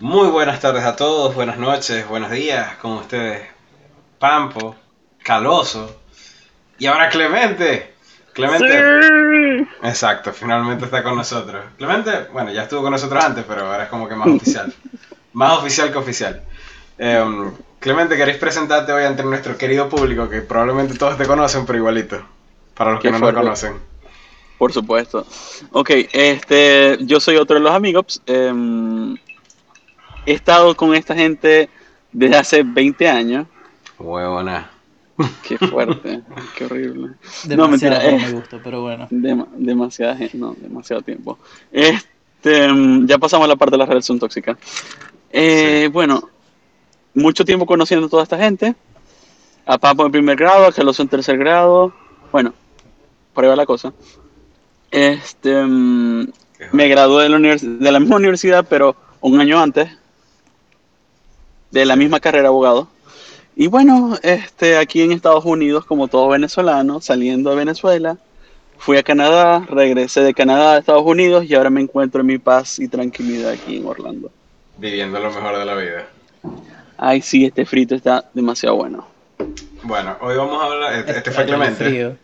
Muy buenas tardes a todos, buenas noches, buenos días con ustedes. Pampo, Caloso y ahora Clemente. Clemente. Exacto, finalmente está con nosotros. Clemente, bueno, ya estuvo con nosotros antes, pero ahora es como que más oficial. más oficial que oficial. Em, Clemente, ¿queréis presentarte hoy ante nuestro querido público que probablemente todos te conocen, pero igualito? Para los que no lo conocen. Por supuesto. Ok, este, yo soy otro de los amigos. Em, he estado con esta gente desde hace 20 años. Huevona. Qué fuerte, qué horrible. no, mentira, me eh, gusta, pero bueno. demasiada gente, no, demasiado tiempo. Este, em, ya pasamos a la parte de la relación tóxica. Eh, Bueno, mucho tiempo conociendo a toda esta gente. A Papo en primer grado, a Carlos en tercer grado. Bueno, por ahí va la cosa. Este, mm, me gradué de la, de la misma universidad, pero un año antes. De la misma carrera abogado. Y bueno, este, aquí en Estados Unidos, como todo venezolano, saliendo de Venezuela, fui a Canadá, regresé de Canadá a Estados Unidos y ahora me encuentro en mi paz y tranquilidad aquí en Orlando. Viviendo lo mejor de la vida. Ay, sí, este frito está demasiado bueno. Bueno, hoy vamos a hablar. Este, este fue Clemente.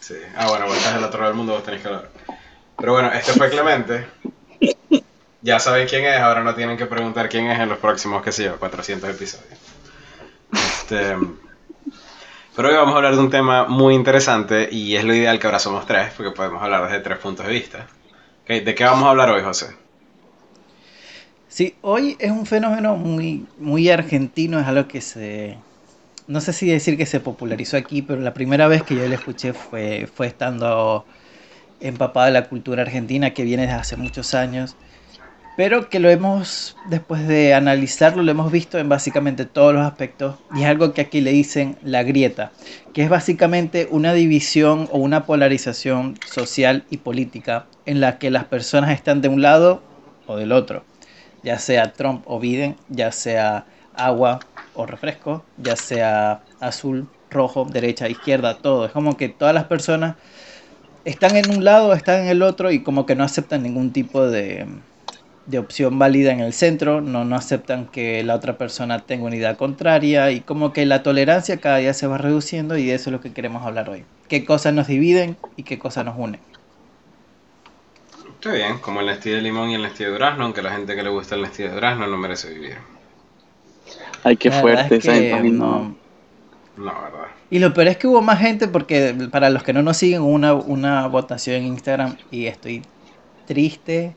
Sí. Ah, bueno, vos estás del otro lado del mundo, vos tenés que hablar. Pero bueno, este fue Clemente. Ya saben quién es, ahora no tienen que preguntar quién es en los próximos, qué sé yo, 400 episodios. Este. Pero hoy vamos a hablar de un tema muy interesante y es lo ideal que ahora somos tres, porque podemos hablar desde tres puntos de vista. ¿De qué vamos a hablar hoy, José? Sí, hoy es un fenómeno muy, muy argentino, es algo que se... No sé si decir que se popularizó aquí, pero la primera vez que yo lo escuché fue, fue estando empapada de la cultura argentina que viene desde hace muchos años, pero que lo hemos, después de analizarlo, lo hemos visto en básicamente todos los aspectos, y es algo que aquí le dicen la grieta, que es básicamente una división o una polarización social y política en la que las personas están de un lado o del otro ya sea Trump o Biden, ya sea agua o refresco, ya sea azul, rojo, derecha, izquierda, todo. Es como que todas las personas están en un lado, están en el otro y como que no aceptan ningún tipo de, de opción válida en el centro, no, no aceptan que la otra persona tenga una idea contraria y como que la tolerancia cada día se va reduciendo y de eso es lo que queremos hablar hoy. ¿Qué cosas nos dividen y qué cosas nos unen? Está bien, como el Nestí de limón y el Nestí de durazno, aunque la gente que le gusta el Nestí de durazno no merece vivir. Ay, qué fuerte esa no. No, verdad. Y lo peor es que hubo más gente porque para los que no nos siguen hubo una, una votación en Instagram y estoy triste.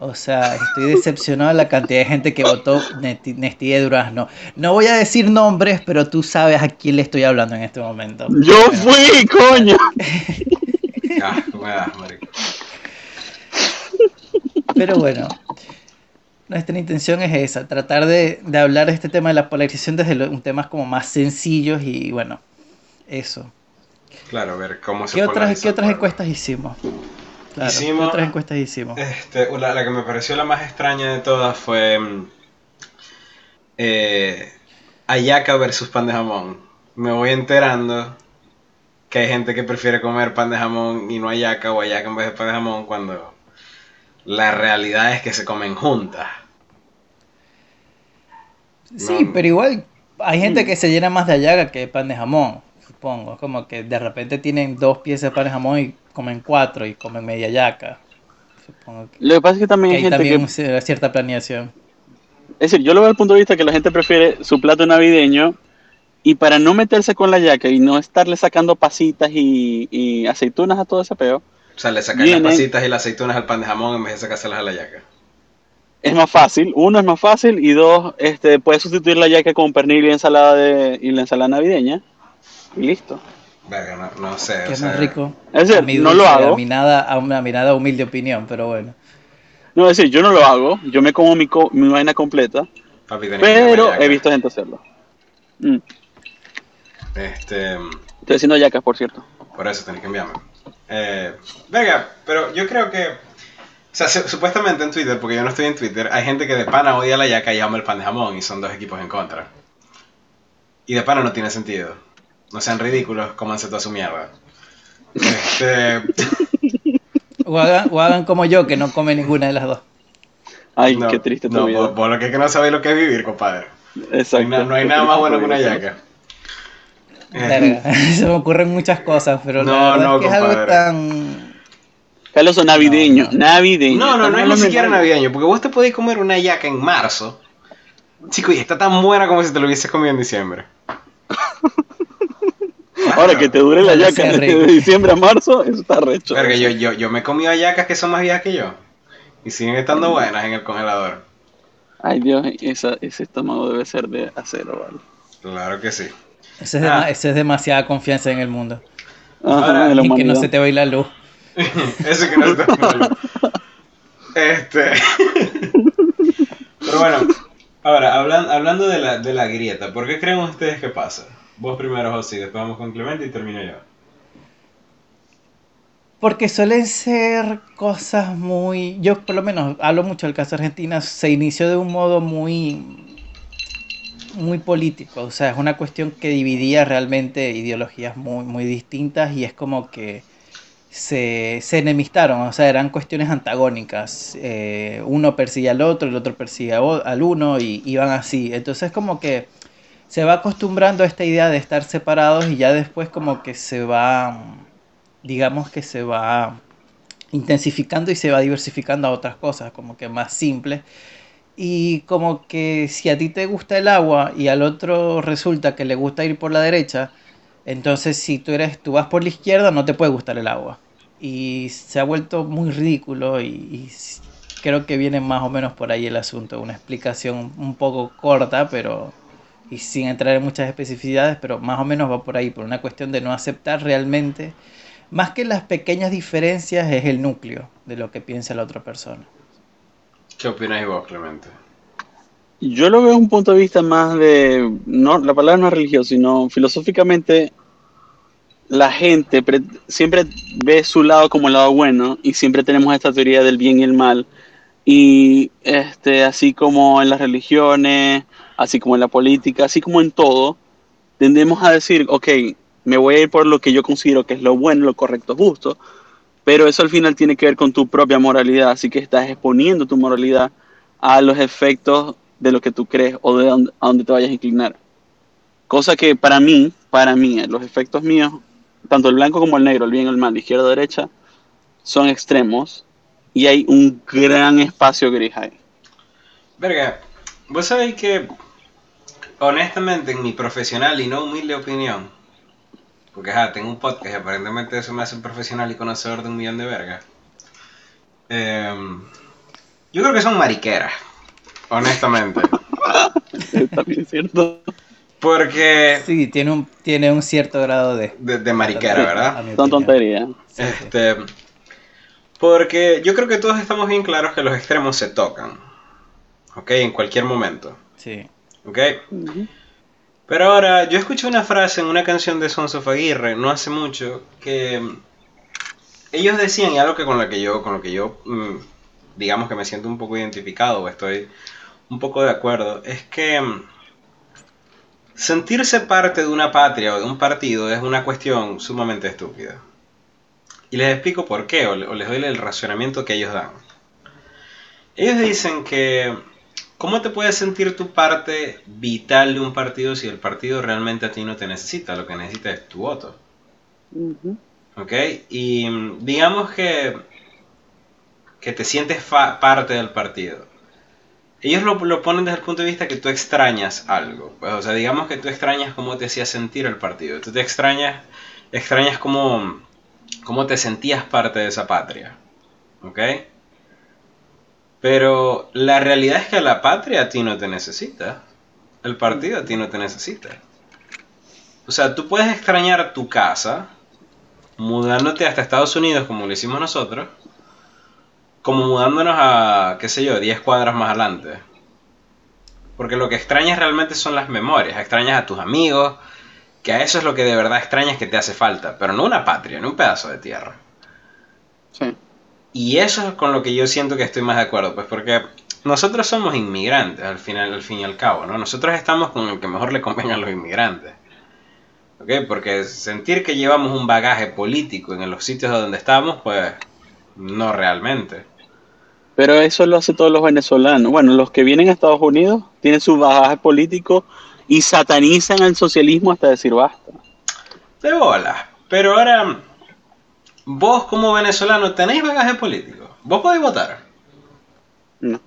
O sea, estoy decepcionado de la cantidad de gente que votó Nestí de Durazno. No voy a decir nombres, pero tú sabes a quién le estoy hablando en este momento. Yo fui, coño. ah. Pero bueno, nuestra intención es esa, tratar de, hablar de este tema de la polarización desde un temas como más sencillos y bueno, eso. Claro, a ver cómo se ¿Qué otras, ¿qué otras encuestas hicimos? Claro, ¿qué otras encuestas hicimos? Este, la, que me pareció la más extraña de todas fue mm, eh, Ayaca versus pan de jamón. Me voy enterando que hay gente que prefiere comer pan de jamón y no ayaca o ayaca en vez de pan de jamón cuando la realidad es que se comen juntas. Sí, pero igual hay gente que se llena más de ayaga que de pan de jamón, supongo. Es como que de repente tienen dos piezas de pan de jamón y comen cuatro y comen media yaca. Supongo que, Lo que pasa es que también hay, gente también que... cierta planeación. Es decir, yo lo veo al punto de vista que la gente prefiere su plato navideño y para no meterse con la yaca y no estarle sacando pasitas y, y aceitunas a todo ese peo, o sea, le sacas las pasitas y las aceitunas al pan de jamón en vez de sacárselas a la yaca. Es más fácil, uno es más fácil y dos, este, puedes sustituir la yaca con pernil y ensalada de, y la ensalada navideña y listo. Verga, no, sé. Que es más rico. Es decir, no lo hago. A mi, nada, a una mirada humilde opinión, pero bueno. No, es decir, yo no lo hago, yo me como mi, mi vaina completa, pero he visto gente hacerlo. Mm. Este... Estoy haciendo yacas, por cierto. Por eso tenés que enviarme. Eh, venga, pero yo creo que. O sea, supuestamente en Twitter, porque yo no estoy en Twitter, hay gente que de pana odia la yaca y ama el pan de jamón y son dos equipos en contra. Y de pana no tiene sentido. No sean ridículos, cómanse toda su mierda. Este... o, hagan, o hagan como yo, que no come ninguna de las dos. Ay, qué triste tu no, vida. Por, lo que es que no sabéis lo que es vivir, compadre. Exacto. No hay, nada más bueno que una yaca. se me ocurren muchas cosas, pero no, la verdad no, es que es algo tan... Carlos, navideño, navideño. No, no, no es ni siquiera navideño, porque vos te podés comer una yaca en marzo. Chico, y está tan buena como si te lo hubieses comido en diciembre. Ahora que te dure la yaca de diciembre a marzo, eso está recho. Pero yo, yo, yo me he comido yacas que son más viejas que yo. Y siguen estando buenas en el congelador. Ay Dios, esa, ese estómago debe ser de acero, ¿vale? Claro que sí. Eso es, ah. es demasiada confianza en el mundo. Ahora, y que no se te va la luz. Eso que no se te va la luz. Este. Pero bueno, ahora, hablando de la, de la grieta, ¿por qué creen ustedes que pasa? Vos primero, José, después vamos con Clemente y termino yo. Porque suelen ser cosas muy. Yo, por lo menos, hablo mucho del caso de Argentina. Se inició de un modo muy. muy político. O sea, es una cuestión que dividía realmente ideologías muy, muy distintas y es como que se, se enemistaron. O sea, eran cuestiones antagónicas. Eh, uno persigue al otro, el otro persigue al uno y iban así. Entonces, como que se va acostumbrando a esta idea de estar separados y ya después como que se va, digamos que se va intensificando y se va diversificando a otras cosas, como que más simples. Y como que si a ti te gusta el agua y al otro resulta que le gusta ir por la derecha, entonces si tú eres tú vas por la izquierda no te puede gustar el agua. Y se ha vuelto muy ridículo y, y creo que viene más o menos por ahí el asunto, una explicación un poco corta, pero y sin entrar en muchas especificidades, pero más o menos va por ahí, por una cuestión de no aceptar realmente, más que las pequeñas diferencias, es el núcleo de lo que piensa la otra persona. ¿Qué opinas vos, Clemente? Yo lo veo desde un punto de vista más de, no, la palabra no es religioso, sino filosóficamente, la gente siempre ve su lado como el lado bueno y siempre tenemos esta teoría del bien y el mal. Y este, así como en las religiones, así como en la política, así como en todo, tendemos a decir, ok, me voy a ir por lo que yo considero que es lo bueno, lo correcto, justo, pero eso al final tiene que ver con tu propia moralidad, así que estás exponiendo tu moralidad a los efectos de lo que tú crees o de a dónde te vayas a inclinar. Cosa que para mí, para mí, los efectos míos, tanto el blanco como el negro, el bien y el mal, izquierda o derecha, son extremos y hay un gran espacio gris ahí. Verga, vos sabéis que honestamente, en mi profesional y no humilde opinión, porque ja, tengo un podcast y aparentemente eso me hace un profesional y conocedor de un millón de vergas. Em, yo creo que son mariqueras, honestamente. También es cierto. Porque. Sí, tiene un, tiene un cierto grado de. De, mariquera, ¿verdad? Son tonterías. Este. Porque yo creo que todos estamos bien claros que los extremos se tocan. ¿Ok? En cualquier momento. Sí. ¿Ok? Pero ahora, yo escuché una frase en una canción de Sons of Aguirre no hace mucho que ellos decían, y algo que con lo que yo, con lo que yo mm, digamos que me siento un poco identificado o estoy un poco de acuerdo, es que mm, sentirse parte de una patria o de un partido es una cuestión sumamente estúpida. Y les explico por qué, o les doy el racionamiento que ellos dan. Ellos dicen que ¿Cómo te puedes sentir tu parte vital de un partido si el partido realmente a ti no te necesita? Lo que necesita es tu voto. ¿Ok? Y mm, digamos que, que te sientes parte del partido. Ellos lo, lo, ponen desde el punto de vista que tú extrañas algo. Pues, o sea, digamos que tú extrañas cómo te hacía sentir el partido. Tú te extrañas, extrañas cómo, cómo te sentías parte de esa patria. ¿Ok? Pero la realidad es que la patria a ti no te necesita. El partido a ti no te necesita. O sea, tú puedes extrañar tu casa mudándote hasta Estados Unidos como lo hicimos nosotros, como mudándonos a, qué sé yo, 10 cuadras más adelante. Porque lo que extrañas realmente son las memorias, extrañas a tus amigos, que a eso es lo que de verdad extrañas que te hace falta, pero no una patria, no un pedazo de tierra. Sí. Y eso es con lo que yo siento que estoy más de acuerdo, pues porque nosotros somos inmigrantes al final, al fin y al cabo, ¿no? Nosotros estamos con el que mejor le convenga a los inmigrantes. ¿Ok? Porque sentir que llevamos un bagaje político en los sitios donde estamos, pues no realmente. Pero eso lo hace todos los venezolanos. Bueno, los que vienen a Estados Unidos tienen su bagaje político y satanizan al socialismo hasta decir basta. De bola. Pero ahora, vos como venezolano tenéis bagaje político. ¿Vos podéis votar? No.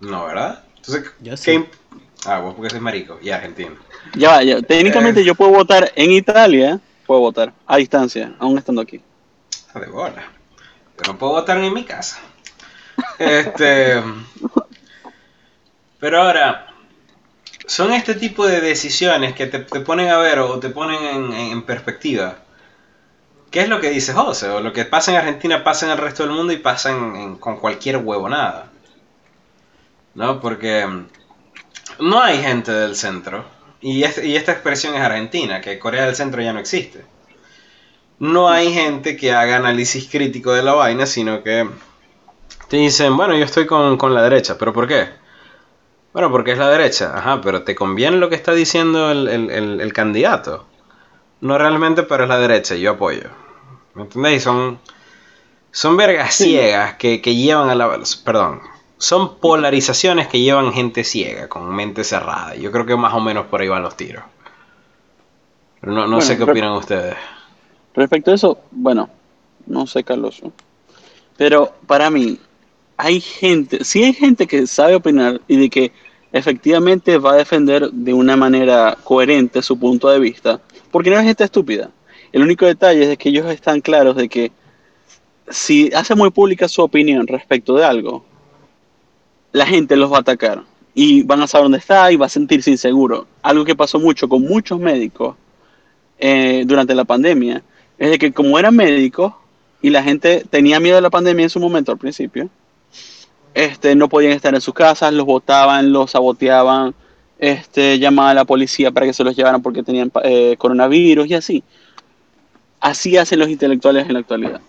No, ¿verdad? Entonces, Yo sí. ¿qué... Ah, vos porque sois marico y argentino. Ya va, ya. Técnicamente Eh. yo puedo votar en Italia, puedo votar a distancia, aún estando aquí. Ah, De bola. Yo no puedo votar ni en mi casa. Este. Pero ahora, son este tipo de decisiones que te, te ponen a ver o te ponen en, en perspectiva. ¿Qué es lo que dice José? O lo que pasa en Argentina pasa en el resto del mundo y pasa en- con cualquier huevonada. ¿No? Porque mm, no hay gente del centro. Y, este- y esta expresión es argentina, que Corea del Centro ya no existe no hay gente que haga análisis crítico de la vaina, sino que te dicen, bueno, yo estoy con, con la derecha, pero ¿por qué? Bueno, porque es la derecha, ajá, pero ¿te conviene lo que está diciendo el candidato? No realmente, pero es la derecha, y yo apoyo. ¿Me entendéis? Son, son vergas ciegas que, que llevan a la... Perdón, son polarizaciones que llevan gente ciega, con mente cerrada. Yo creo que más o menos por ahí van los tiros. Pero no, no Bueno, sé qué opinan ustedes. Respecto a eso, bueno, no sé, Carlos. Pero para mí, hay gente, sí hay gente que sabe opinar y de que efectivamente va a defender de una manera coherente su punto de vista, porque no es gente estúpida. El único detalle es que ellos están claros de que si hace muy pública su opinión respecto de algo, la gente los va a atacar y van a saber dónde está y va a sentirse inseguro. Algo que pasó mucho con muchos médicos eh, durante la pandemia es de que como eran médicos y la gente tenía miedo de la pandemia en su momento al principio, este, no podían estar en sus casas, los botaban, los saboteaban, este, llamaban a la policía para que se los llevaran porque tenían eh, coronavirus y así. Así hacen los intelectuales en la actualidad.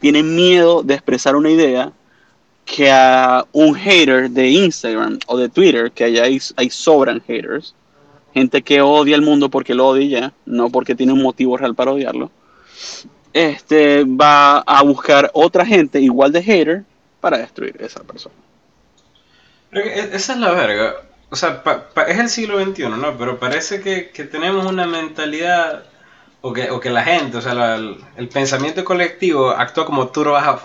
Tienen miedo de expresar una idea que a un hater de Instagram o de Twitter, que allá hay, sobran haters, gente que odia el mundo porque lo odia no porque tiene un motivo real para odiarlo, este va a buscar otra gente igual de hater para destruir a esa persona. E- esa es la verga. O sea, pa- pa- es el siglo XXI, ¿no? Pero parece que, que tenemos una mentalidad, o que, o que la gente, o sea, la- el, el pensamiento colectivo actúa como turbas,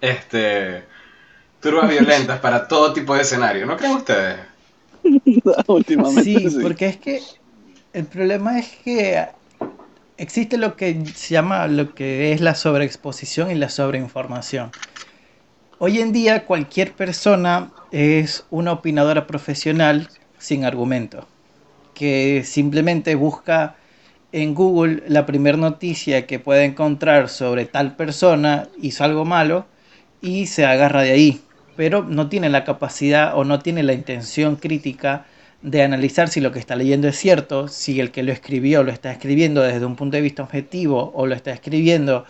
este, turbas violentas para todo tipo de escenario. ¿No creen ustedes? Últimamente. Sí, porque es que el problema es que existe lo que se llama lo que es la sobreexposición y la sobreinformación. Hoy en día cualquier persona es una opinadora profesional sin argumento, que simplemente busca en Google la primera noticia que puede encontrar sobre tal persona hizo algo malo y se agarra de ahí, pero no tiene la capacidad o no tiene la intención crítica de analizar si lo que está leyendo es cierto, si el que lo escribió lo está escribiendo desde un punto de vista objetivo o lo está escribiendo,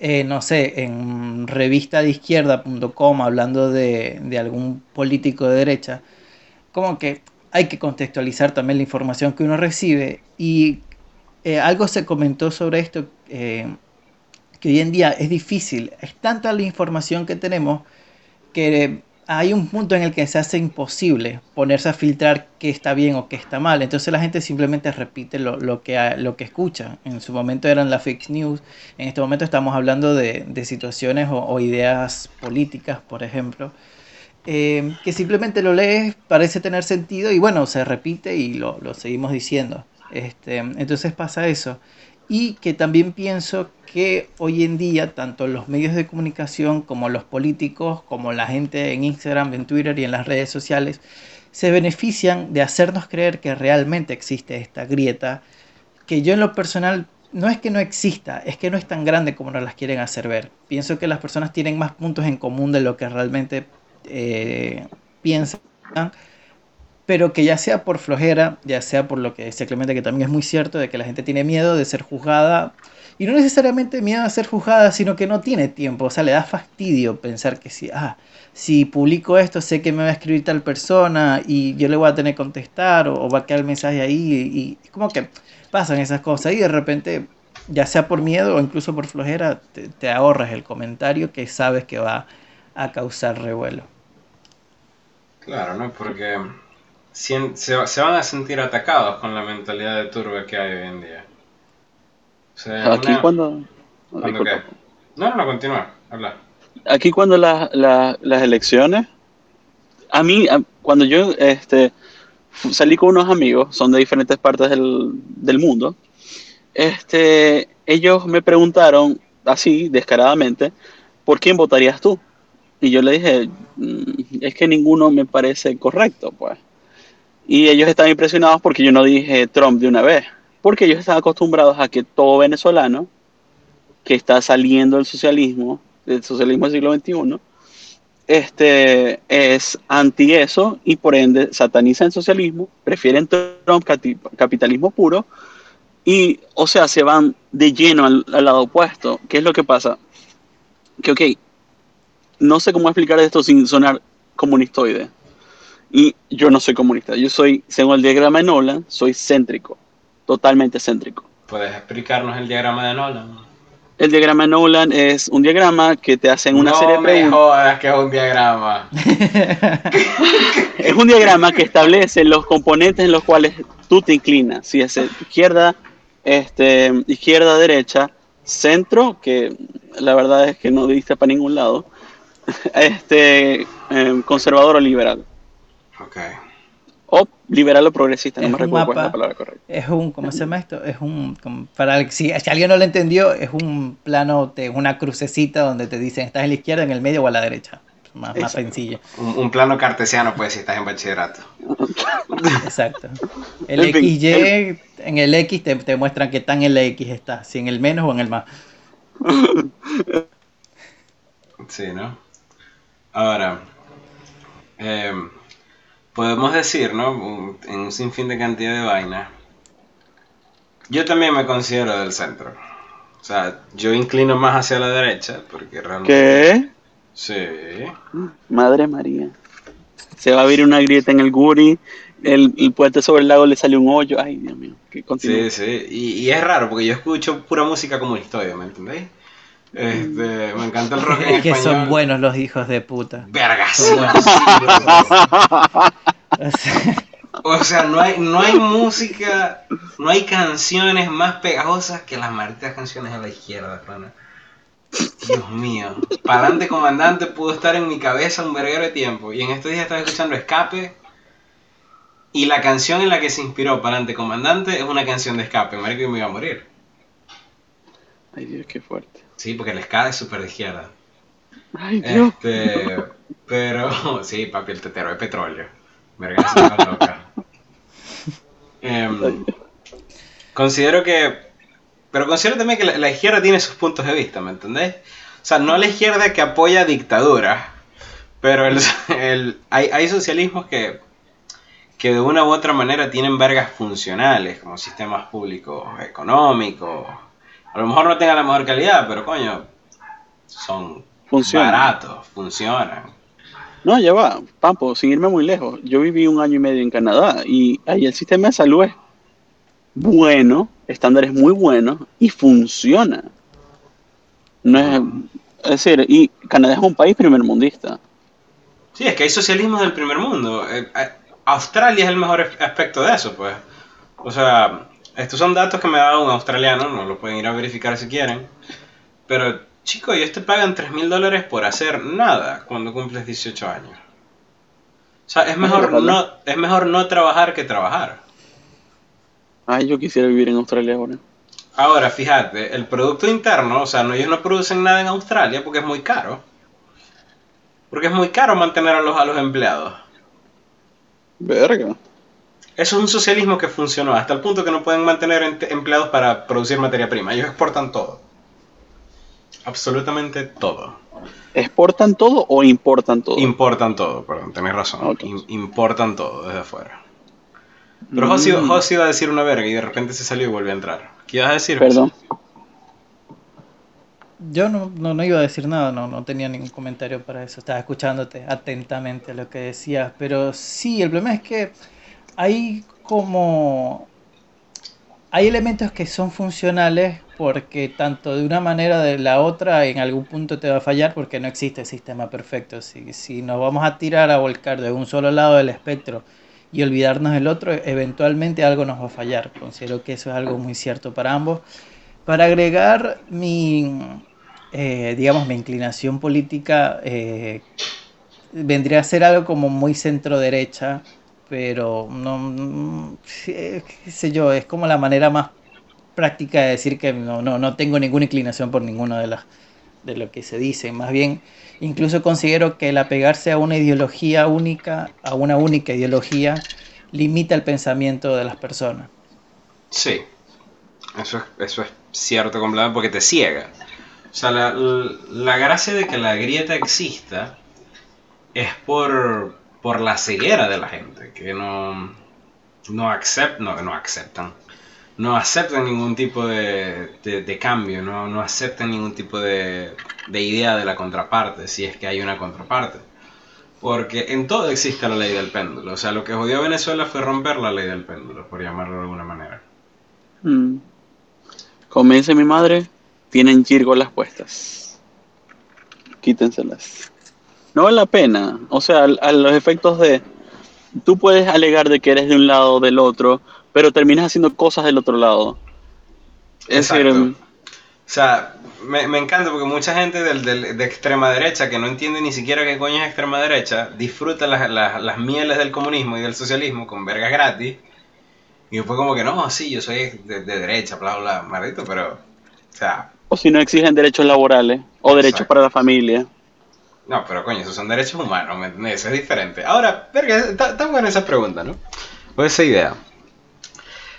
eh, no sé, en revistadizquierda.com hablando de, de algún político de derecha, como que hay que contextualizar también la información que uno recibe. Y eh, algo se comentó sobre esto eh, que hoy en día es difícil, es tanta la información que tenemos que hay un punto en el que se hace imposible ponerse a filtrar qué está bien o qué está mal. Entonces la gente simplemente repite lo, que, lo que escucha. En su momento eran las fake news. En este momento estamos hablando de, de situaciones o, o ideas políticas, por ejemplo. eh, que simplemente lo lees, parece tener sentido y bueno, se repite y lo, lo seguimos diciendo. Este, entonces pasa eso. Y que también pienso que hoy en día, tanto los medios de comunicación como los políticos, como la gente en Instagram, en Twitter y en las redes sociales, se benefician de hacernos creer que realmente existe esta grieta, que yo en lo personal no es que no exista, es que no es tan grande como nos las quieren hacer ver. Pienso que las personas tienen más puntos en común de lo que realmente eh, piensan pero que ya sea por flojera, ya sea por lo que decía Clemente, que también es muy cierto, de que la gente tiene miedo de ser juzgada, y no necesariamente miedo a ser juzgada, sino que no tiene tiempo, o sea, le da fastidio pensar que si, ah, si publico esto, sé que me va a escribir tal persona y yo le voy a tener que contestar, o, va a quedar el mensaje ahí, y, y como que pasan esas cosas, y de repente, ya sea por miedo o incluso por flojera, te ahorras el comentario que sabes que va a causar revuelo. Claro, ¿no? Porque se, van a sentir atacados con la mentalidad de turba que hay hoy en día. Aquí cuando... No, no, no, continúa, habla. Aquí cuando las elecciones, a mí, cuando yo este, salí con unos amigos, son de diferentes partes del, del mundo, este, ellos me preguntaron así, descaradamente, ¿por quién votarías tú? Y yo le dije, mm, es que ninguno me parece correcto, pues. Y ellos estaban impresionados porque yo no dije Trump de una vez, porque ellos están acostumbrados a que todo venezolano que está saliendo del socialismo, del socialismo del siglo XXI, este, es anti eso y por ende satanizan el socialismo, prefieren Trump capitalismo puro y, o sea, se van de lleno al, lado opuesto. ¿Qué es lo que pasa? Que, ok, no sé cómo explicar esto sin sonar comunistoide. Y yo no soy comunista. Yo soy, según el diagrama de Nolan, soy céntrico. Totalmente céntrico. ¿Puedes explicarnos el diagrama de Nolan? El diagrama de Nolan es un diagrama que te hacen una serie de preguntas. No me jodas que es un diagrama. es un diagrama que establece los componentes en los cuales tú te inclinas. Si es izquierda, este, izquierda, derecha, centro, que la verdad es que no diste para ningún lado, este, em, conservador o liberal. Ok. Liberal o progresista, no me recuerdo cuál es la palabra correcta. Es un, ¿cómo se llama esto? Es un, para si, alguien no lo entendió, es un plano, de una crucecita donde te dicen estás en la izquierda, en el medio o a la derecha más, más sencillo. Un, plano cartesiano, pues, si estás en bachillerato. Exacto. El XY, en el X te, te muestran que tan en el X está, si en el menos o en el más. Sí, ¿no? Ahora, em, podemos decir, ¿no? En un sinfín de cantidad de vainas. Yo también me considero del centro. O sea, yo inclino más hacia la derecha, porque realmente... ¿Qué? Sí. Madre María. Se va a abrir una grieta en el Guri. El, puente sobre el lago le sale un hoyo. Ay, Dios mío. sí, sí. Y, es raro porque yo escucho pura música como historia, ¿me entendéis? Este, me encanta el rock en es que son buenos los hijos de puta. Vergas. o sea, no hay, no hay música, no hay canciones más pegajosas que las malditas canciones a la izquierda, pana. Dios mío. Palante Comandante pudo estar en mi cabeza un verguero de tiempo. Y en estos días estaba escuchando Escape. Y la canción en la que se inspiró Palante Comandante es una canción de Escape. Marico, y me iba a morir. Ay, Dios, qué fuerte. Sí, porque el ska es súper de izquierda. Ay, Dios. Este, pero, sí, papi, el tetero de petróleo. Verga, loca. Em, considero que pero considero también que la, izquierda tiene sus puntos de vista, ¿me entendés? O sea, no la izquierda que apoya dictaduras, pero el, hay, hay, socialismos que, que de una u otra manera tienen vergas funcionales, como sistemas públicos económicos. A lo mejor no tengan la mejor calidad, pero coño, son baratos, funcionan. No, ya va, Pampo, sin irme muy lejos. Yo viví un año y medio en Canadá y ahí el sistema de salud es bueno, estándares muy buenos y funciona. No es, es decir, y Canadá es un país primermundista. Sí, es que hay socialismo del primer mundo. Eh, eh, Australia es el mejor aspecto de eso, pues. O sea, estos son datos que me ha dado un australiano, no lo pueden ir a verificar si quieren. Pero, chicos, ellos te pagan 3 mil dólares por hacer nada cuando cumples 18 años. O sea, es mejor, no, es mejor no trabajar que trabajar. Ay, yo quisiera vivir en Australia ahora. Ahora, fíjate, el producto interno, o sea, no, ellos no producen nada en Australia porque es muy caro. Porque es muy caro mantener a los, a los empleados. Verga. Eso es un socialismo que funcionó hasta el punto que no pueden mantener empleados para producir materia prima. Ellos exportan todo. Absolutamente todo. ¿Exportan todo o importan todo? Importan todo, perdón, tenés razón. importan todo desde afuera. Pero José, mm. iba a decir una verga y de repente se salió y volvió a entrar. ¿Qué ibas a decir? Perdón. Yo no, no, iba a decir nada, no, no tenía ningún comentario para eso. Estaba escuchándote atentamente lo que decías. Pero sí, el problema es que hay como hay elementos que son funcionales porque tanto de una manera de la otra en algún punto te va a fallar porque no existe sistema perfecto. Si, si nos vamos a tirar a volcar de un solo lado del espectro y olvidarnos del otro, eventualmente algo nos va a fallar. Considero que eso es algo muy cierto para ambos. Para agregar mi, eh, digamos, mi inclinación política, eh, vendría a ser algo como muy centro derecha, pero no, qué sé yo, es como la manera más práctica de decir que no, no, no tengo ninguna inclinación por ninguno de las de lo que se dice, más bien incluso considero que el apegarse a una ideología única, a una única ideología, limita el pensamiento de las personas. Sí, eso es, eso es cierto completamente porque te ciega. O sea, la, la gracia de que la grieta exista es por, por la ceguera de la gente, que no, no, no, no aceptan. No aceptan ningún tipo de, de, cambio, no, no, aceptan ningún tipo de, de idea de la contraparte, si es que hay una contraparte. Porque en todo existe la ley del péndulo. O sea, lo que jodió a Venezuela fue romper la ley del péndulo, por llamarlo de alguna manera. Mm. Como dice mi madre, tienen las puestas. Quítenselas no vale la pena. O sea, a, los efectos de, tú puedes alegar de que eres de un lado o del otro, pero terminas haciendo cosas del otro lado. Es decir, em, o sea, me, encanta porque mucha gente del, de extrema derecha que no entiende ni siquiera qué coño es extrema derecha, disfruta las, las, mieles del comunismo y del socialismo con vergas gratis. Y después como que no, sí, yo soy de, derecha, bla, bla, maldito, pero, o sea... O si no exigen derechos laborales o derechos para la familia. No, pero coño, esos son derechos humanos, ¿me Eso es diferente. Ahora, verga, está, buena esa pregunta, ¿no? O esa idea.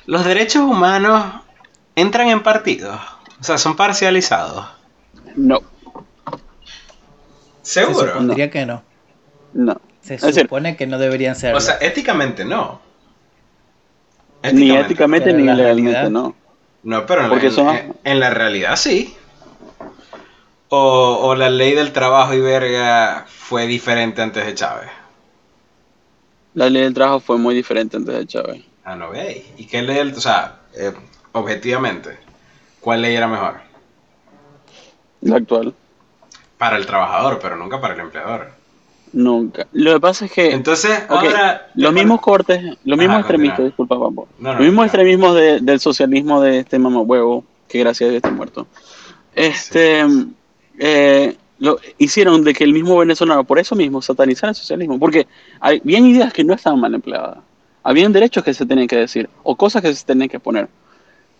¿Los derechos humanos entran en partidos? O sea, ¿son parcializados? No. ¿Seguro? Se supondría que no. No. Se supone que no deberían ser. O sea, éticamente no. ni éticamente ni legalmente no. No, pero en la realidad sí. O, la ley del trabajo y verga fue diferente antes de Chávez? La ley del trabajo fue muy diferente antes de Chávez. Ah, no veis. ¿Y qué ley del, o sea, eh, objetivamente, cuál ley era mejor? La actual. Para el trabajador, pero nunca para el empleador. Nunca. Lo que pasa es que. Entonces, ahora. Los mismos cortes, los mismos extremistas, disculpa, papá. los mismos extremismos del socialismo de este mamahuevo, que gracias a Dios está muerto. Este eh, lo hicieron de que el mismo venezolano, por eso mismo, satanizara el socialismo, porque habían ideas que no estaban mal empleadas, habían derechos que se tenían que decir, o cosas que se tenían que poner,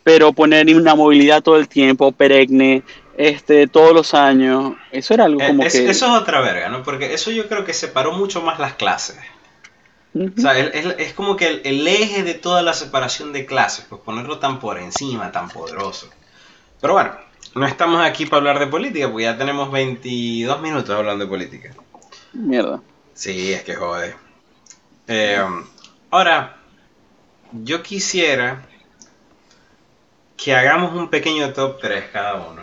pero poner una movilidad todo el tiempo, perenne, este, todos los años, eso era algo como que... Eso es otra verga, ¿no? Porque eso yo creo que separó mucho más las clases. O sea, es, como que el, el, eje de toda la separación de clases, pues ponerlo tan por encima, tan poderoso. Pero bueno, no estamos aquí para hablar de política, porque ya tenemos 22 minutos hablando de política. Mierda. Sí, es que jode. Eh, ahora, yo quisiera que hagamos un pequeño top 3 cada uno.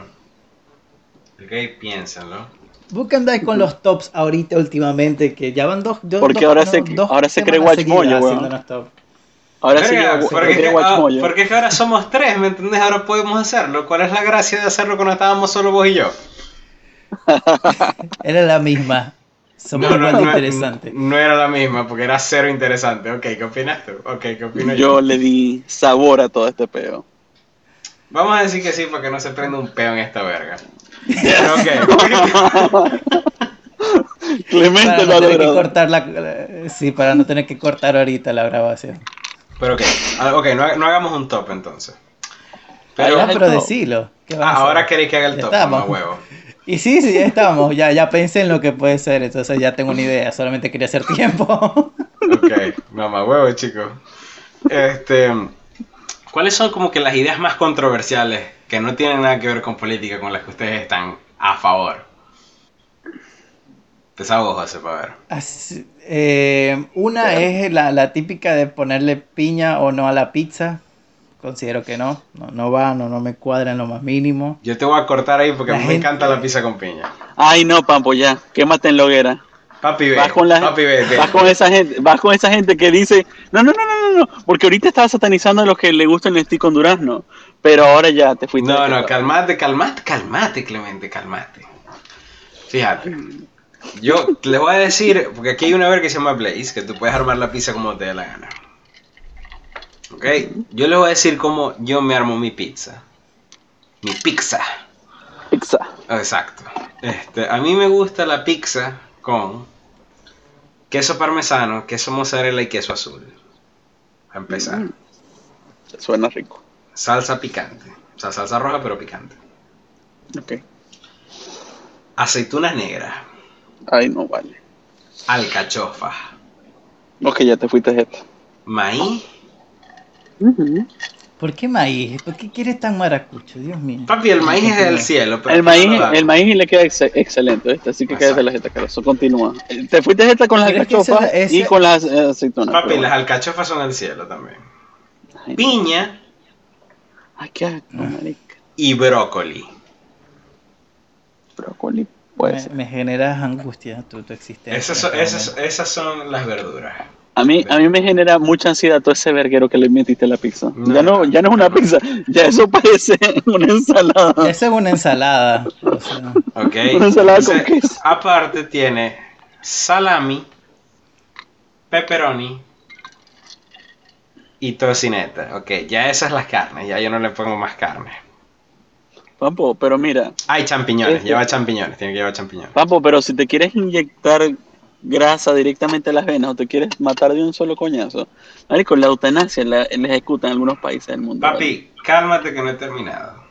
Ok, piénsenlo. ¿Vos qué andáis con los tops ahorita últimamente? Que ya van dos. dos porque ahora, se, ahora se cree Watchmoyo, weón. Ahora sí porque, porque es que ahora somos tres, ¿me entendés? Ahora podemos hacerlo. ¿Cuál es la gracia de hacerlo cuando estábamos solo vos y yo? era la misma. Somos no, no, interesante. No, era la misma, porque era cero interesante. Ok, ¿qué opinas tú? Ok, ¿qué opino yo? Yo le di sabor a todo este peo. Vamos a decir que sí, porque no se prende un peo en esta verga. ok. Clemente para no tener que cortar la, sí, para no tener que cortar ahorita la grabación. Pero ok, ah, ok, no, no hagamos un top entonces. Pero, ah, pero decilo. Ah, ahora queréis que haga el top, mamá huevo. Y sí, sí, ya estamos. Ya, ya pensé en lo que puede ser, entonces ya tengo una idea. Solamente quería hacer tiempo. ok, mamá huevo, chicos. Este, ¿cuáles son como que las ideas más controversiales que no tienen nada que ver con política con las que ustedes están a favor? Empezamos, José, para ver. Eh, una es la, la, típica de ponerle piña o no a la pizza. Considero que no, no, no va, no, no me cuadra en lo más mínimo. Yo te voy a cortar ahí porque a mí me encanta la pizza con piña. Ay, no, Pampo, ya, quémate en la hoguera. Papi, ve, vas con, la, papi, ve, vas con esa gente, vas con esa gente que dice, no, no, no, no, no, porque ahorita estaba satanizando a los que le gustan el stick con durazno, pero ahora ya te fuiste. No, no, calmate, calmate, calmate, Clemente, calmate. Fíjate. Yo les voy a decir, porque aquí hay una verga que se llama Blaze, que tú puedes armar la pizza como te dé la gana. Ok, yo les voy a decir cómo yo me armo mi pizza. Mi pizza. Pizza. Exacto. Este, a mí me gusta la pizza con queso parmesano, queso mozzarella y queso azul. A empezar. Mm. Suena rico. Salsa picante. O sea, salsa roja pero picante. Ok. Aceitunas negras. Ay, no vale. Alcachofa. Ok, ya te fuiste esto. Maíz. ¿Por qué maíz? ¿Por qué quieres tan maracucho? Dios mío. Papi, el maíz es del cielo. el, maíz, el maíz le queda excelente, así que quédate la jeta, Eso continúa. Te fuiste jeta con las alcachofas y con las eh, aceitunas. Papi, las alcachofas son del cielo también. Piña. Ay, qué Y brócoli. Brócoli me, generas angustia tu, tu existencia. Esas son, las verduras. A mí, a mí me genera mucha ansiedad todo ese verguero que le metiste a la pizza. ya, no, ya no es una pizza, ya eso parece una ensalada. Eso es una ensalada. Ok. Una ensalada con queso. Aparte tiene salami, pepperoni y tocineta. Ok, ya esas las carnes, ya yo no le pongo más carne. Papo, pero mira. Hay champiñones, este- lleva champiñones, tiene que llevar champiñones. Papo, pero si te quieres inyectar grasa directamente a las venas o te quieres matar de un solo coñazo, con la eutanasia la, ejecutan en algunos países del mundo. Papi, cálmate que no he terminado.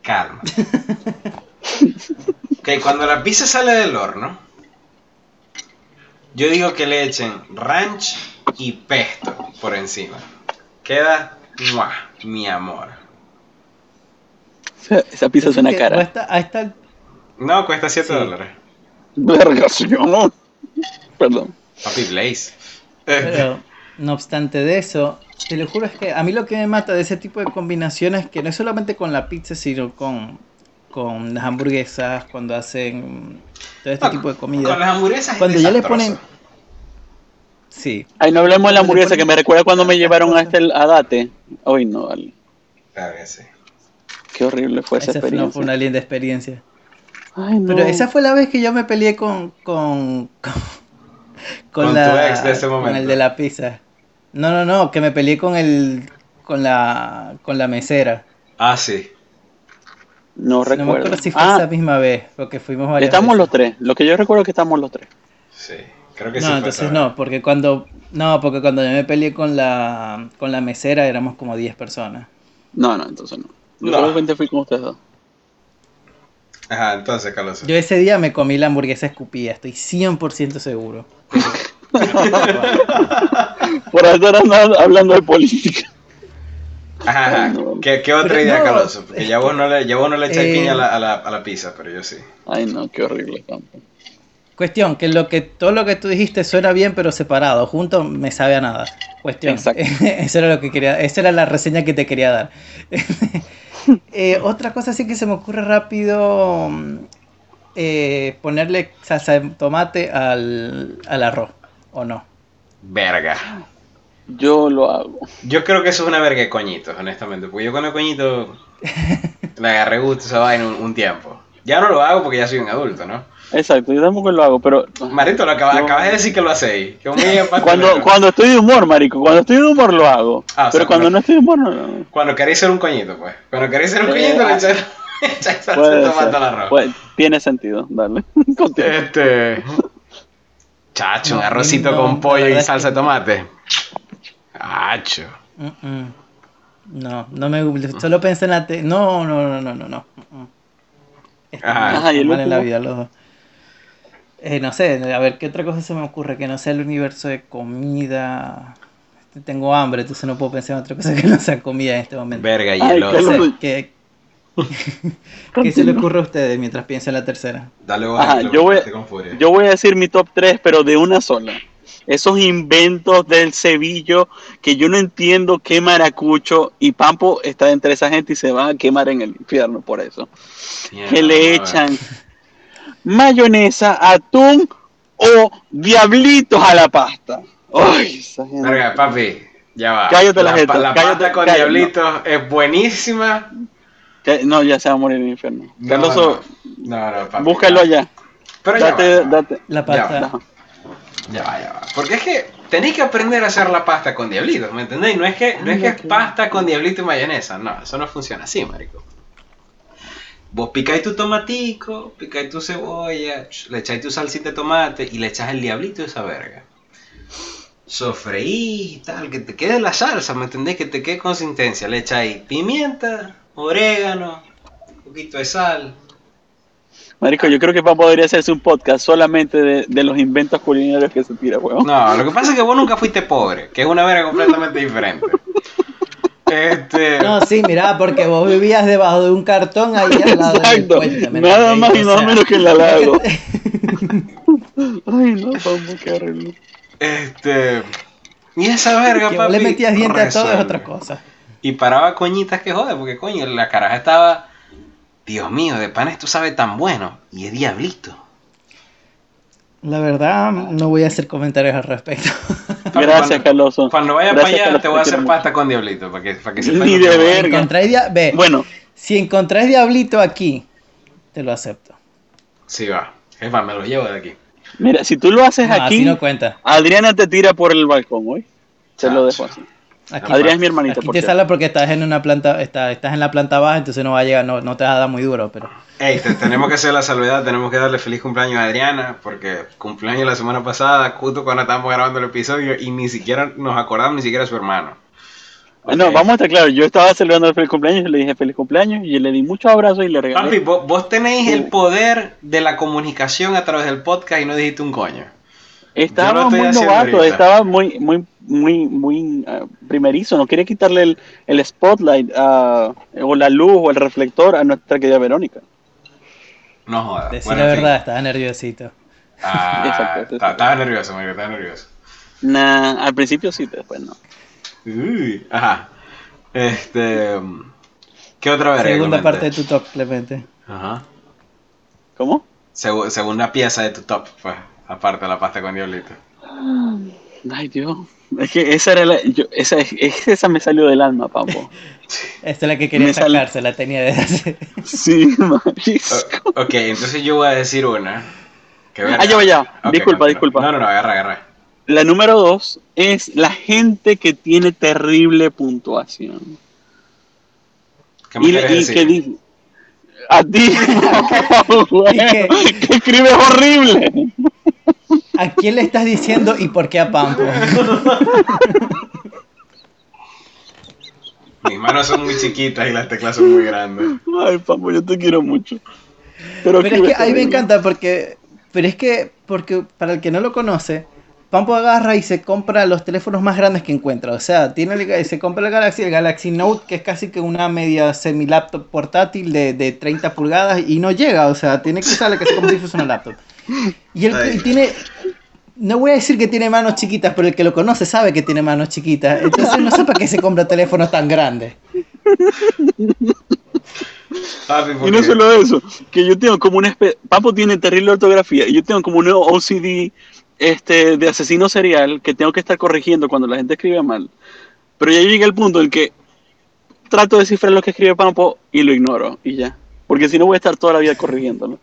Calma. ok, cuando la pizza sale del horno, yo digo que le echen ranch y pesto por encima. Queda, mi amor. Esa pizza suena cara. Cuesta, ahí está No, cuesta 7 dólares. Verga, yo no. Perdón. Papi Blaze. Pero, no obstante de eso, te lo juro es que a mí lo que me mata de ese tipo de combinaciones que no es solamente con la pizza, sino con, con las hamburguesas, cuando hacen todo este tipo de comida. Con las hamburguesas Cuando ya le ponen... Sí. Ay, no hablemos de la hamburguesa, que me recuerda cuando me llevaron a este a Date. Hoy no, vale. Claro que sí. Qué horrible fue esa, experiencia. No, fue una linda experiencia. Ay, no. Pero esa fue la vez que yo me peleé con. con. con, la, tu ex de ese momento. Con el de la pizza. No, no, no, que me peleé con el. con la. con la mesera. Ah, sí. No recuerdo. No me acuerdo si fue ah. esa misma vez, porque fuimos varias Estamos los tres. Lo que yo recuerdo es que estamos los tres. Sí, creo que no, sí. No, entonces no, porque cuando. No, porque cuando yo me peleé con la. con la mesera éramos como 10 personas. No, no, entonces no. Yo no. fui con ustedes dos. Ajá, entonces, Carlos. Yo ese día me comí la hamburguesa escupida, estoy 100% seguro. Por estar hablando de política. Ajá, ajá. ¿Qué, ¿Qué, otra idea, Carlos? Porque ya vos no le, ya vos no le echáis piña a la, a, la, a la, pizza, pero yo sí. Ay, no, qué horrible campo. Cuestión, que lo que todo lo que tú dijiste suena bien, pero separado, junto me sabe a nada. Cuestión. Eso era lo que quería, esa era la reseña que te quería dar. Eh, otra cosa sí que se me ocurre rápido, eh, ponerle salsa de tomate al, al arroz, ¿o no? Verga. Yo lo hago. Yo creo que eso es una verga de coñitos, honestamente. Porque yo con el coñito le agarré gusto a esa vaina un, un tiempo. Ya no lo hago porque ya soy un adulto, ¿no? Exacto, yo tampoco lo hago, pero... Marito, lo acabas, de decir que lo hacéis. cuando, cuando estoy de humor, marico, cuando estoy de humor lo hago. Ah, pero cuando no estoy de humor, no, Cuando queréis ser un coñito, pues. Cuando queréis ser un coñito, le echáis tomate al arroz. Pues, tiene sentido, dale. este... Chacho, un arrocito con pollo y salsa de tomate. Chacho. No, no me Solo pensé en la... Te... No, no, no, no, no, no. Ajá, y el mal en la vida los dos. Eh, no sé, a ver, ¿qué otra cosa se me ocurre? Que no sea el universo de comida. Tengo hambre, entonces no puedo pensar en otra cosa que no sea comida en este momento. Verga, y el ¿qué, ¿Qué se le ocurre a ustedes mientras piensan en la tercera? Dale, yo, voy, yo voy a decir mi top 3, pero de una sola. Esos inventos del cebillo que yo no entiendo qué maracucho y Pampo está entre esa gente y se va a quemar en el infierno por eso. que le echan mayonesa, atún o diablitos a la pasta. Ay, esa gente. Verga, papi, Ya va. Cállate la, gente. La cállate, pasta con diablitos es buenísima. No, ya se va a morir en el infierno. Carlos, no, no, papi, búscalo ya. Pero date, ya date. La pasta. Ya va, ya va. Porque es que tenéis que aprender a hacer la pasta con diablitos, ¿me entendéis? No es que, no es, que es pasta con diablito y mayonesa, no, eso no funciona así, marico. Vos picáis tu tomatico, picáis tu cebolla, le echáis tu salsita de tomate y le echás el diablito de esa verga. Sofreí y tal, que te quede la salsa, ¿me entendés? Que te quede consistencia. Le echáis pimienta, orégano, un poquito de sal. Marico, yo creo que para podría hacerse un podcast solamente de, de los inventos culinarios que se tira, weón. No, lo que pasa es que vos nunca fuiste pobre, que es una verga completamente diferente. Este... No, sí, mira, porque vos vivías debajo de un cartón ahí al lado Exacto. del puente. Nada más y nada menos que en la lago. Ay, no, vamos, qué horrible. Este. Y esa verga, que papi. le metías dientes a todo es otra cosa. Y paraba coñitas que jode, porque coño, la caraja estaba. Dios mío, de pan esto sabe tan bueno. Y es diablito. La verdad, no voy a hacer comentarios al respecto. Gracias, Carlos. Cuando vaya para allá, te voy a hacer pasta con diablito. Para que, para que Ni de verga. Ve, bueno. Si encontráis diablito aquí, te lo acepto. Sí, va. Es más, me lo llevo de aquí. Mira, si tú lo haces aquí, no cuenta. Adriana te tira por el balcón, hoy. Se lo dejo así. Adriana es mi hermanito. Aquí te sale porque estás en una planta, está, estás en la planta baja, entonces no va a llegar, no, no te va a dar muy duro, pero. Ey, tenemos que hacer la salvedad, tenemos que darle feliz cumpleaños a Adriana, porque cumpleaños la semana pasada, justo cuando estábamos grabando el episodio, y ni siquiera nos acordamos, ni siquiera su hermano. No, vamos a estar claros, yo estaba celebrando el feliz cumpleaños, y le dije feliz cumpleaños, y le di muchos abrazos y le regalé. Papi, vos, vos tenéis el poder de la comunicación a través del podcast y no dijiste un coño. Estaba muy novato, estaba muy, muy, muy, muy uh, primerizo. No quería quitarle el, el spotlight uh, o la luz o el reflector a nuestra querida Verónica. No jodas. Decir bueno, la verdad, estaba nerviosito. Ah, Exacto, estaba nervioso, Mario, estaba nervioso. Nah, al principio sí, después no. Uy, ajá. Este. ¿Qué otra vez? Segunda parte de tu top, Clemente. Ajá. ¿Cómo? Seg segunda pieza de tu top, pues. Aparte de la pasta con diablito. Ay, Dios. Es que esa era la. Yo, esa, esa me salió del alma, papo. Esta es la que quería sacar, se la tenía desde hace. Sí, marisco. ok, entonces yo voy a decir una. Que ah, ya, ya. Okay, disculpa, disculpa. No, no, no, agarra, agarra. La número dos es la gente que tiene terrible puntuación. ¿Qué me y, y decir? que dice. A ti, que, que escribes horrible. ¿A quién le estás diciendo y por qué a Pampo? Mis manos son muy chiquitas y las teclas son muy grandes. Ay, Pampo, yo te quiero mucho. Pero, pero es que ahí me encanta porque. Pero es que, porque para el que no lo conoce, Pampo agarra y se compra los teléfonos más grandes que encuentra. O sea, tiene el, se compra el Galaxy, el Galaxy Note, que es casi que una media semi-laptop portátil de, de 30 pulgadas y no llega. O sea, tiene que usarla que se como si fuese una laptop. Y él y tiene. No voy a decir que tiene manos chiquitas, pero el que lo conoce sabe que tiene manos chiquitas. Entonces no sé para qué se compra teléfonos tan grandes. y no solo eso, que yo tengo como una especie. Papo tiene terrible ortografía y yo tengo como un OCD este, de asesino serial que tengo que estar corrigiendo cuando la gente escribe mal. Pero ya llegué al punto en que trato de descifrar lo que escribe Pampo y lo ignoro y ya. Porque si no voy a estar toda la vida corrigiéndolo.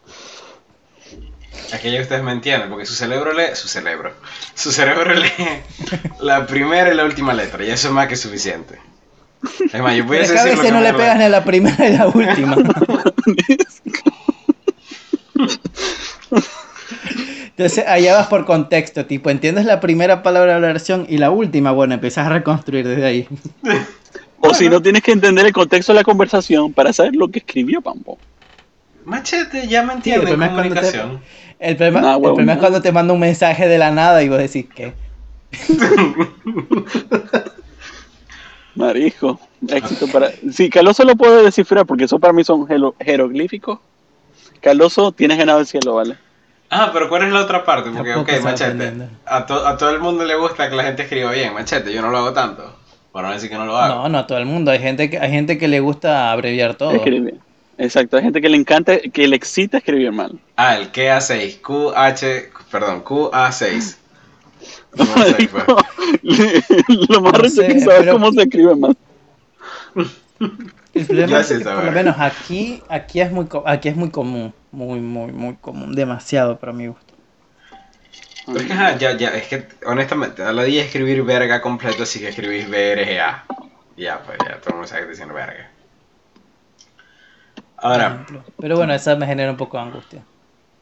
Aquello que ustedes me entienden, porque su cerebro lee, su cerebro, su cerebro lee la primera y la última letra, y eso es más que suficiente. Es más, yo voy a decir. a veces no le pegas ni a la primera y la última. Entonces allá vas por contexto, tipo, entiendes la primera palabra de la versión y la última, bueno, empiezas a reconstruir desde ahí. O si no tienes que entender el contexto de la conversación para saber lo que escribió Pampo. Machete, ya me entiendes, sí, comunicación. El problema, el problema es cuando te manda un mensaje de la nada y vos decís que. Marijo, éxito para. Sí, Caloso lo puede descifrar porque eso para mí son jeroglíficos. Caloso, tienes ganado el cielo, ¿vale? Ah, pero ¿cuál es la otra parte? Porque, ok, machete. A, a todo el mundo le gusta que la gente escriba bien, machete. Yo no lo hago tanto. Para no decir que no lo hago. No, no a todo el mundo. Hay gente que, hay gente que le gusta abreviar todo. Escribe. Exacto, hay gente que le encanta, que le excita escribir mal. Ah, el QA6, QH, perdón, QA6. lo más no sé, es cómo se escribe más. El problema es que por lo menos aquí, aquí es muy aquí es muy común, muy, muy, muy común, demasiado para mi gusto. Pero es que ya, ya, es que honestamente, a la día escribir verga completo sí que escribís VRGA. Ya, pues ya, todo el mundo sabe que diciendo verga. Ahora. Pero bueno, esa me genera un poco de angustia.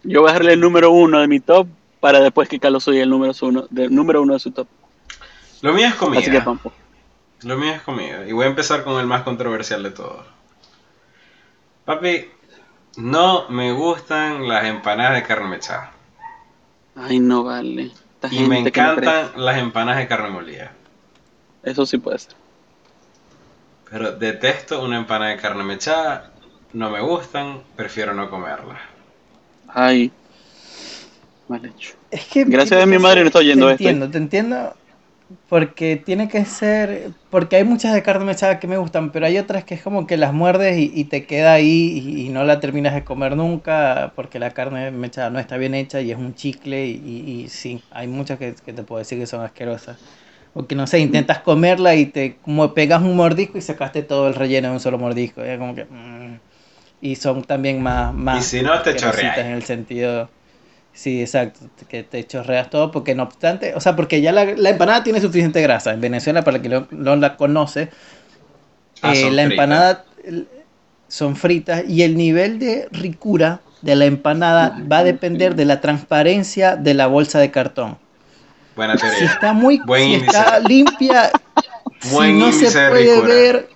Yo voy a darle el número uno de mi top para después que Carlos soy el número uno, de, número uno de su top. Lo mío es comida. Así que Lo mío es comida. Y voy a empezar con el más controversial de todos. Papi, no me gustan las empanadas de carne mechada. Ay, no vale. y me encantan las empanadas de carne molida. Eso sí puede ser. Pero detesto una empanada de carne mechada. No me gustan, prefiero no comerlas. Ay, mal hecho. Es que Gracias a mi madre no estoy oyendo esto. Te entiendo, te entiendo. Porque tiene que ser. Porque hay muchas de carne mechada que me gustan, pero hay otras que es como que las muerdes y, te queda ahí y, no la terminas de comer nunca porque la carne mechada no está bien hecha y es un chicle. Y, sí, hay muchas que, te puedo decir que son asquerosas. O que no sé, intentas comerla y te como pegas un mordisco y sacaste todo el relleno de un solo mordisco. Es como que. Mm. Y son también más. más y si no te chorreas. En el sentido. Sí, exacto, que te chorreas todo porque no obstante, o sea, porque ya la, empanada tiene suficiente grasa. En Venezuela, para el que no, la conoce, ah, eh, la empanada son fritas y el nivel de ricura de la empanada va a depender de la transparencia de la bolsa de cartón. Buena teoría. Si está muy si está limpia, si no se puede ver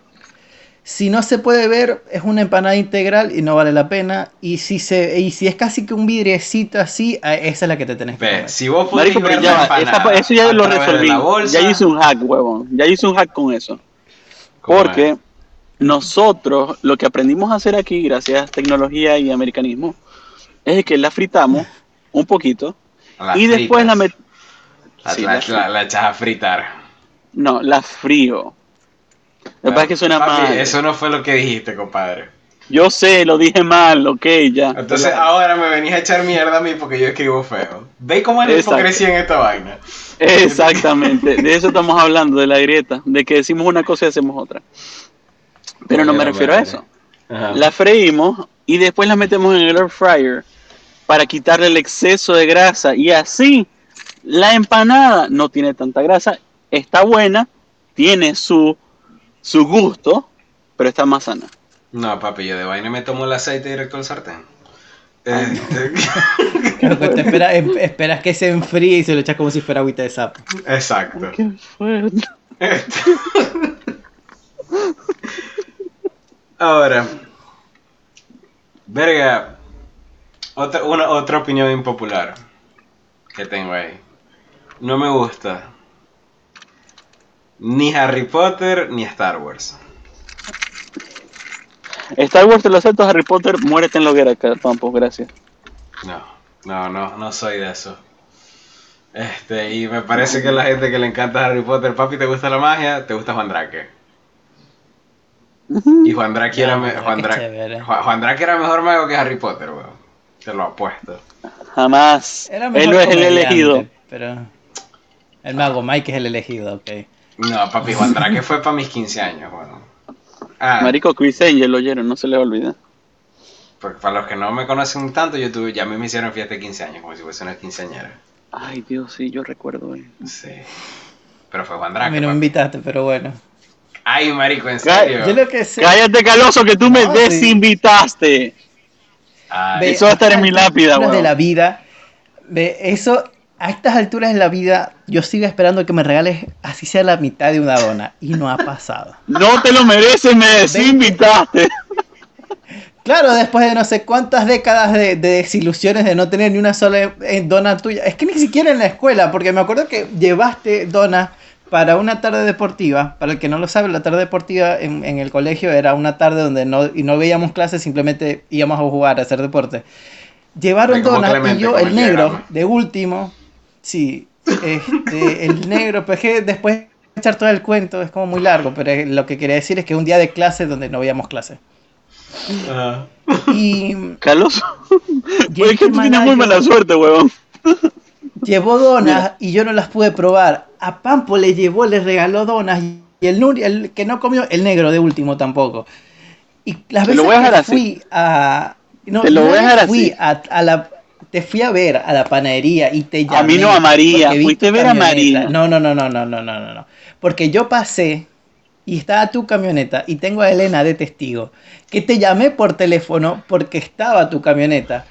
si no se puede ver, es una empanada integral y no vale la pena. Y si se y si es casi que un vidriecito así, esa es la que te tenés que ver. Si vos podés ver eso ya lo resolví. Ya hice un hack, huevón. Ya hice un hack con eso. Porque nosotros lo que aprendimos a hacer aquí, gracias a tecnología y americanismo, es que la fritamos un poquito y después la metemos. La, echas a fritar. No, la frío. Lo que pasa es que suena mal. Eso no fue lo que dijiste, compadre. Yo sé, lo dije mal, ok, ya. Entonces ahora me venís a echar mierda a mí porque yo escribo feo. ¿Veis cómo es la hipocresía en esta vaina? Exactamente, de eso estamos hablando, de la grieta, de que decimos una cosa y hacemos otra. Pero no me refiero a eso. La freímos y después la metemos en el air fryer para quitarle el exceso de grasa y así la empanada no tiene tanta grasa, está buena, tiene su su gusto, pero está más sana. No, papi, yo de vaina me tomo el aceite directo al sartén. Este, pues em, esperas que se enfríe y se lo echas como si fuera agüita de sapo. Exacto. Qué Ahora, verga, otra, una, otra opinión impopular que tengo ahí. No me gusta ni Harry Potter ni Star Wars. Star Wars te lo acepto, Harry Potter, muérete en la hoguera, Pampos, gracias. No, no, no, no soy de eso. Este, y me parece que la gente que le encanta Harry Potter, papi, ¿te gusta la magia? ¿Te gusta Juan Drake? Y Juan Drake, era, Juan, Juan, Drake era mejor mago que Harry Potter, weón. Te lo apuesto. Jamás. Él no es el elegido. Pero el mago Mike es el elegido, ok. No, papi, Juan Drake fue para mis 15 años, bueno. Ah, Marico, Chris Angel lo oyeron, no se les olvida. Porque para los que no me conocen tanto, yo tuve, ya me hicieron fiesta de 15 años, como si fuese una quinceañera. Ay, Dios, sí, yo recuerdo. Eh. Sí. Pero fue Juan Drake. A mí no me invitaste, pero bueno. Ay, marico, en serio. Cállate, Caloso, que tú me desinvitaste. eso va a estar en mi lápida, güey. de la vida. De eso a estas alturas de la vida, yo sigo esperando que me regales así sea la mitad de una dona. Y no ha pasado. No te lo mereces, me desinvitaste. Claro, después de no sé cuántas décadas de, desilusiones de no tener ni una sola eh, dona tuya. Es que ni siquiera en la escuela, porque me acuerdo que llevaste dona para una tarde deportiva. Para el que no lo sabe, la tarde deportiva en, el colegio era una tarde donde no, y no veíamos clases, simplemente íbamos a jugar, a hacer deporte. Llevaron dona y yo, el negro, de último, Sí, este, el negro, pues que después de echar todo el cuento es como muy largo, pero lo que quería decir es que un día de clase donde no veíamos clase. Y. Carlos, es que tú tienes muy mala suerte, huevón. llevó donas y yo no las pude probar. A Pampo le llevó, le regaló donas y el, el que no comió, el negro de último tampoco. Y las veces que fui a... No, te lo voy a dejar fui A, la te fui a ver a la panadería y te llamé. A mí no a María, fuiste a ver a María. No, no, no, no, no, no, no, no. Porque yo pasé y estaba tu camioneta y tengo a Elena de testigo, que te llamé por teléfono porque estaba tu camioneta.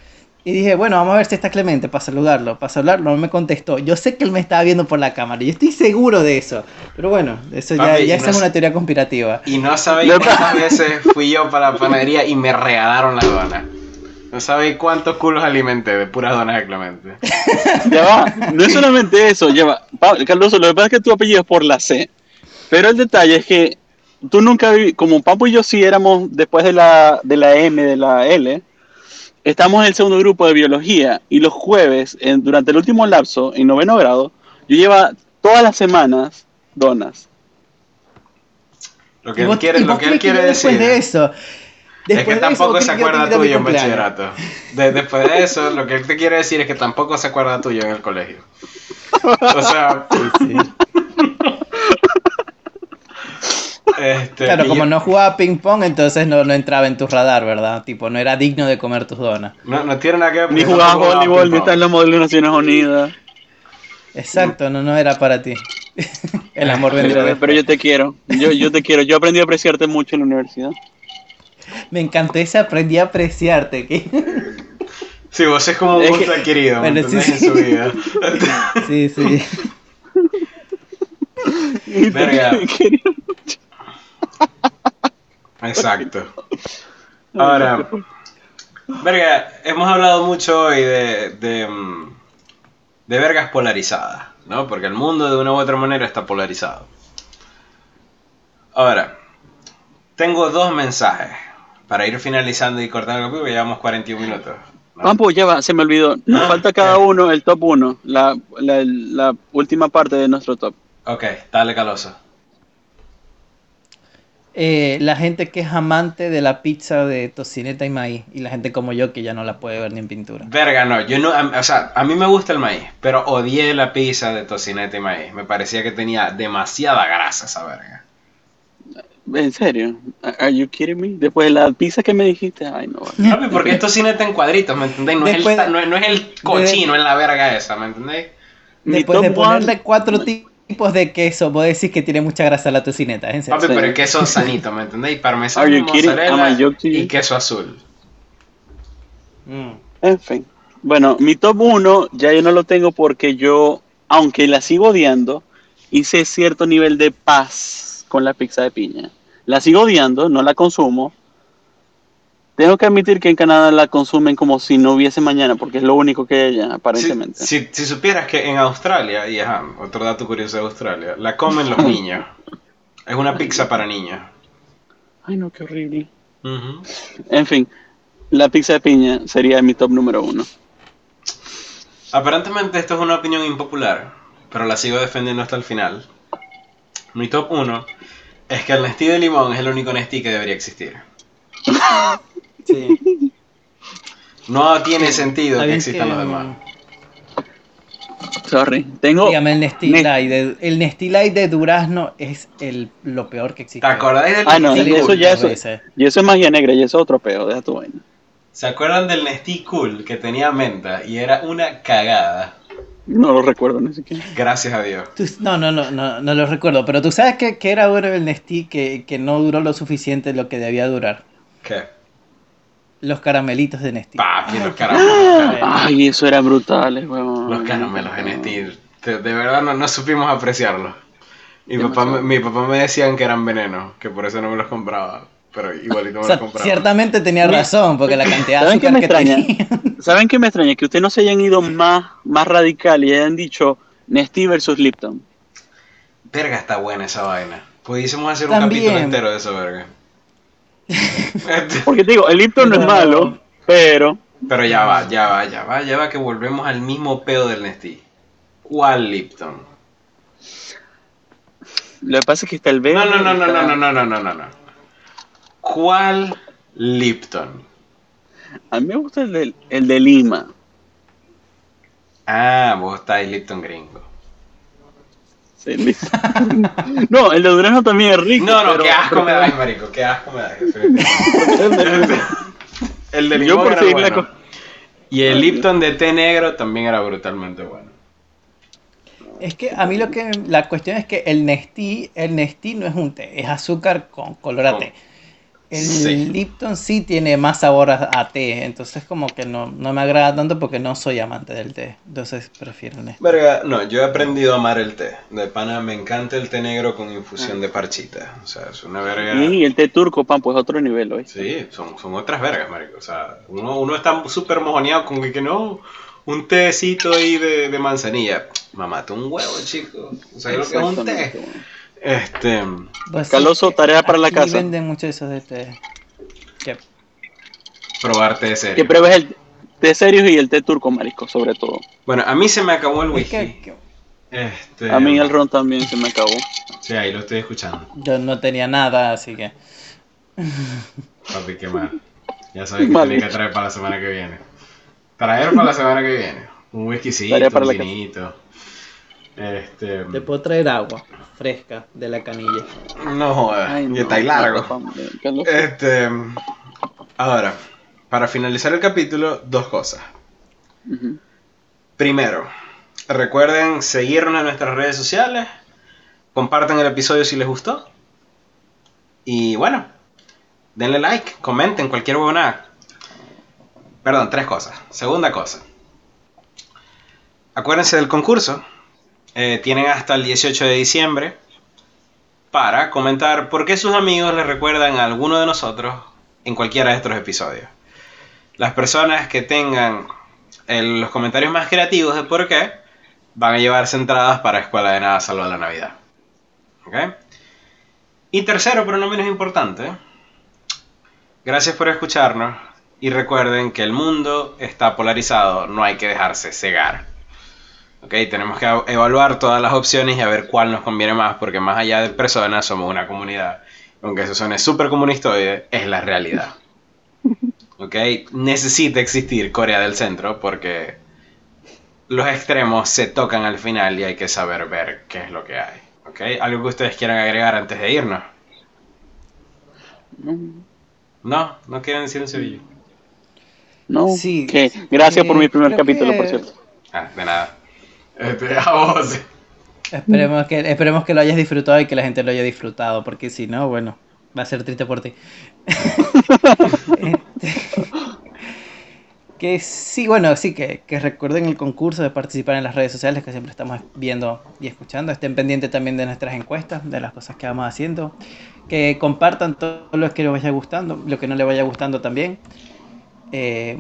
Y dije, bueno, vamos a ver si está Clemente para saludarlo. Para saludarlo, no me contestó. Yo sé que él me estaba viendo por la cámara y estoy seguro de eso. Pero bueno, eso ya, ya es una teoría conspirativa. Y no sabéis cuántas veces fui yo para la panadería y me regalaron la dona. No sabéis cuántos culos alimenté de puras donas de Clemente. Ya va, no es solamente eso, lleva. Carlos, lo que pasa es que tu apellido es por la C. Pero el detalle es que tú nunca viví, como Papo y yo sí éramos después de la, de la M, de la L, estamos en el segundo grupo de biología y los jueves, durante el último lapso, en noveno grado, yo lleva todas las semanas donas. Lo que él quiere, lo que él quiere decir. De eso, es que tampoco se acuerda tuyo en bachillerato. después de eso, lo que él te quiere decir es que tampoco se acuerda tuyo en el colegio. O sea, sí. Este, claro, como no jugaba ping pong, entonces no, no, entraba en tu radar, ¿verdad? Tipo, no era digno de comer tus donas. No, no tiene nada que ver. Ni jugaba voleibol, ni está en la modelo de Naciones Unidas. Exacto, no, no era para ti. El amor vendrá pero, pero yo te quiero, yo, yo te quiero. Yo aprendí a apreciarte mucho en la universidad. Me encantó ese aprendí a apreciarte. Sí, vos es como un gusto adquirido, bueno, sí, sí. en su vida. Sí, sí. Verga. Exacto. Ahora, verga, hemos hablado mucho hoy de, de, mm, de vergas polarizadas, ¿no? Porque el mundo de una u otra manera está polarizado. Ahora, tengo dos mensajes para ir finalizando y cortando el porque llevamos 41 minutos. ¿no? ya va, se me olvidó. Nos ah, falta cada uno el top 1, la, la, la última parte de nuestro top. Ok, dale caloso. Eh, la gente que es amante de la pizza de tocineta y maíz y la gente como yo que ya no la puede ver ni en pintura. Verga, no, yo no, o sea, a mí me gusta el maíz, pero odié la pizza de tocineta y maíz. Me parecía que tenía demasiada grasa esa verga. ¿En serio? ¿Are you kidding me? Después de la pizza que me dijiste, ay no. Papi, porque es tocineta en cuadritos, ¿me entendéis? No, es el, no, es el cochino en la verga esa, ¿me entendéis? Después de ponerle cuatro tipos tipos de queso vos decís que tiene mucha grasa la tocineta, ¿en serio? Papi, pero el queso sanito, ¿me entendéis? Parmesano, mozzarella y queso azul. Mm. En fin. Bueno, mi top 1 ya yo no lo tengo porque yo, aunque la sigo odiando, hice cierto nivel de paz con la pizza de piña. La sigo odiando, no la consumo, tengo que admitir que en Canadá la consumen como si no hubiese mañana, porque es lo único que allá, aparentemente. Si, si, supieras que en Australia, y ajá, otro dato curioso de Australia, la comen los niños. Es una pizza para niños. Ay, no, qué horrible. En fin, la pizza de piña sería mi top número uno. Aparentemente esto es una opinión impopular, pero la sigo defendiendo hasta el final. Mi top uno es que el Nestí de limón es el único Nestí que debería existir. No tiene sentido que existan los demás. Sorry, tengo. Dígame, el Nesty Light. De, el Nesty Light de Durazno es el, lo peor que existe. ¿Te acordáis del Ah, no, y eso ya eso, y eso es magia negra y eso es otro peor, deja tu vaina. ¿Se acuerdan del Nesty Cool que tenía menta y era una cagada? No lo recuerdo ni siquiera. Gracias a Dios. no, no, no, no, no lo recuerdo. Pero tú sabes que, que era bueno el Nesty que, que no duró lo suficiente lo que debía durar. ¿Qué? Los caramelitos de Nestlé. Papi, los caramelos. Ay, eso era brutal, eh, Los caramelos de Nestlé. De, verdad no, no, supimos apreciarlos. Y papá, mi papá me decían que eran venenos, que por eso no me los compraba. Pero igualito me los compraba. Ciertamente tenía razón, porque la cantidad ¿Saben qué me extraña? ¿Saben qué me extraña? Que ustedes no se hayan ido más, más radical y hayan dicho Nestlé versus Lipton. Verga, está buena esa vaina. Pudiésemos hacer un capítulo entero de eso, verga. Porque te digo, el Lipton no, es malo, pero. Pero ya va, ya va, ya va, ya va, que volvemos al mismo pedo del Nestí. ¿Cuál Lipton? Lo que pasa es que está el. No, no, no, no, no, no, no, no, no, no. ¿Cuál Lipton? A mí me gusta el de, el de Lima. Ah, vos estáis Lipton gringo. Sí, Lipton. no, el de durazno también es rico. No, no, pero, qué asco me da, marico, qué asco me da. el de limón era bueno. Y el Lipton de té negro también era brutalmente bueno. Es que a mí lo que la cuestión es que el Nestí, el Nestí no es un té, es azúcar con color a té. El Lipton sí tiene más sabor a, té, entonces como que no, me agrada tanto porque no soy amante del té, entonces prefiero el Verga, no, yo he aprendido a amar el té. De pana me encanta el té negro con infusión de parchita, o sea, es una verga. Y el té turco, pan, pues otro nivel hoy. Sí, son, son otras vergas, marico, o sea, uno, uno está súper mojoneado con que, no, un tecito ahí de, de manzanilla. Mamate un huevo, chico. O sea, lo que es un té. Este. Pues Caloso, tarea para la casa. venden mucho eso de té. Probar té serio. Que pruebes el té serio y el té turco, marico, sobre todo. Bueno, a mí se me acabó el whisky. Este... A mí el ron también se me acabó. Sí, ahí lo estoy escuchando. Yo no tenía nada, así que. Papi, qué mal. Ya sabes que tenía que traer para la semana que viene. Traer para la semana que viene. Un whiskycito, un vinito. Este... Te puedo traer agua fresca de la canilla. No jodas, y está ahí largo. Este, ahora, para finalizar el capítulo, dos cosas. Primero, recuerden seguirnos en nuestras redes sociales, compartan el episodio si les gustó. Y bueno, denle like, comenten cualquier huevonada. Perdón, tres cosas. Segunda cosa. Acuérdense del concurso eh, tienen hasta el 18 de diciembre para comentar por qué sus amigos les recuerdan a alguno de nosotros en cualquiera de estos episodios. Las personas que tengan los comentarios más creativos de por qué van a llevarse entradas para Escuela de Nada Salva la Navidad. Y tercero, pero no menos importante, gracias por escucharnos y recuerden que el mundo está polarizado, no hay que dejarse cegar. Ok, tenemos que evaluar todas las opciones y a ver cuál nos conviene más, porque más allá de personas somos una comunidad. Aunque eso suene súper comunistoide, es la realidad. Ok, necesita existir Corea del Centro porque los extremos se tocan al final y hay que saber ver qué es lo que hay. Ok, ¿algo que ustedes quieran agregar antes de irnos? No, no quieren decir un Sevilla. No, sí. Gracias por mi primer capítulo, por cierto. Ah, de nada. Este, a vos. Esperemos que, esperemos que lo hayas disfrutado y que la gente lo haya disfrutado, porque si no, bueno, va a ser triste por ti. Este, que sí, bueno, sí, que, que, recuerden el concurso de participar en las redes sociales que siempre estamos viendo y escuchando. Estén pendientes también de nuestras encuestas, de las cosas que vamos haciendo. Que compartan todo lo que les vaya gustando, lo que no les vaya gustando también. Eh,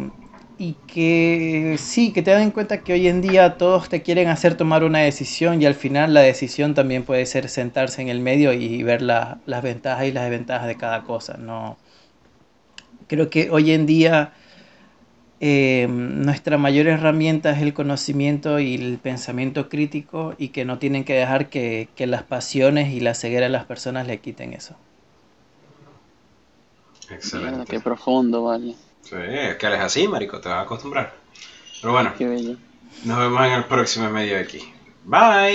y que sí, que te den cuenta que hoy en día todos te quieren hacer tomar una decisión y al final la decisión también puede ser sentarse en el medio y ver las ventajas y las desventajas de cada cosa. No, creo que hoy en día eh, nuestra mayor herramienta es el conocimiento y el pensamiento crítico y que no tienen que dejar que, que las pasiones y la ceguera de las personas le quiten eso. Excelente. qué profundo, vale. Sí, es que eres así, marico, te vas a acostumbrar. Pero bueno, nos vemos en el próximo medio de aquí. Bye.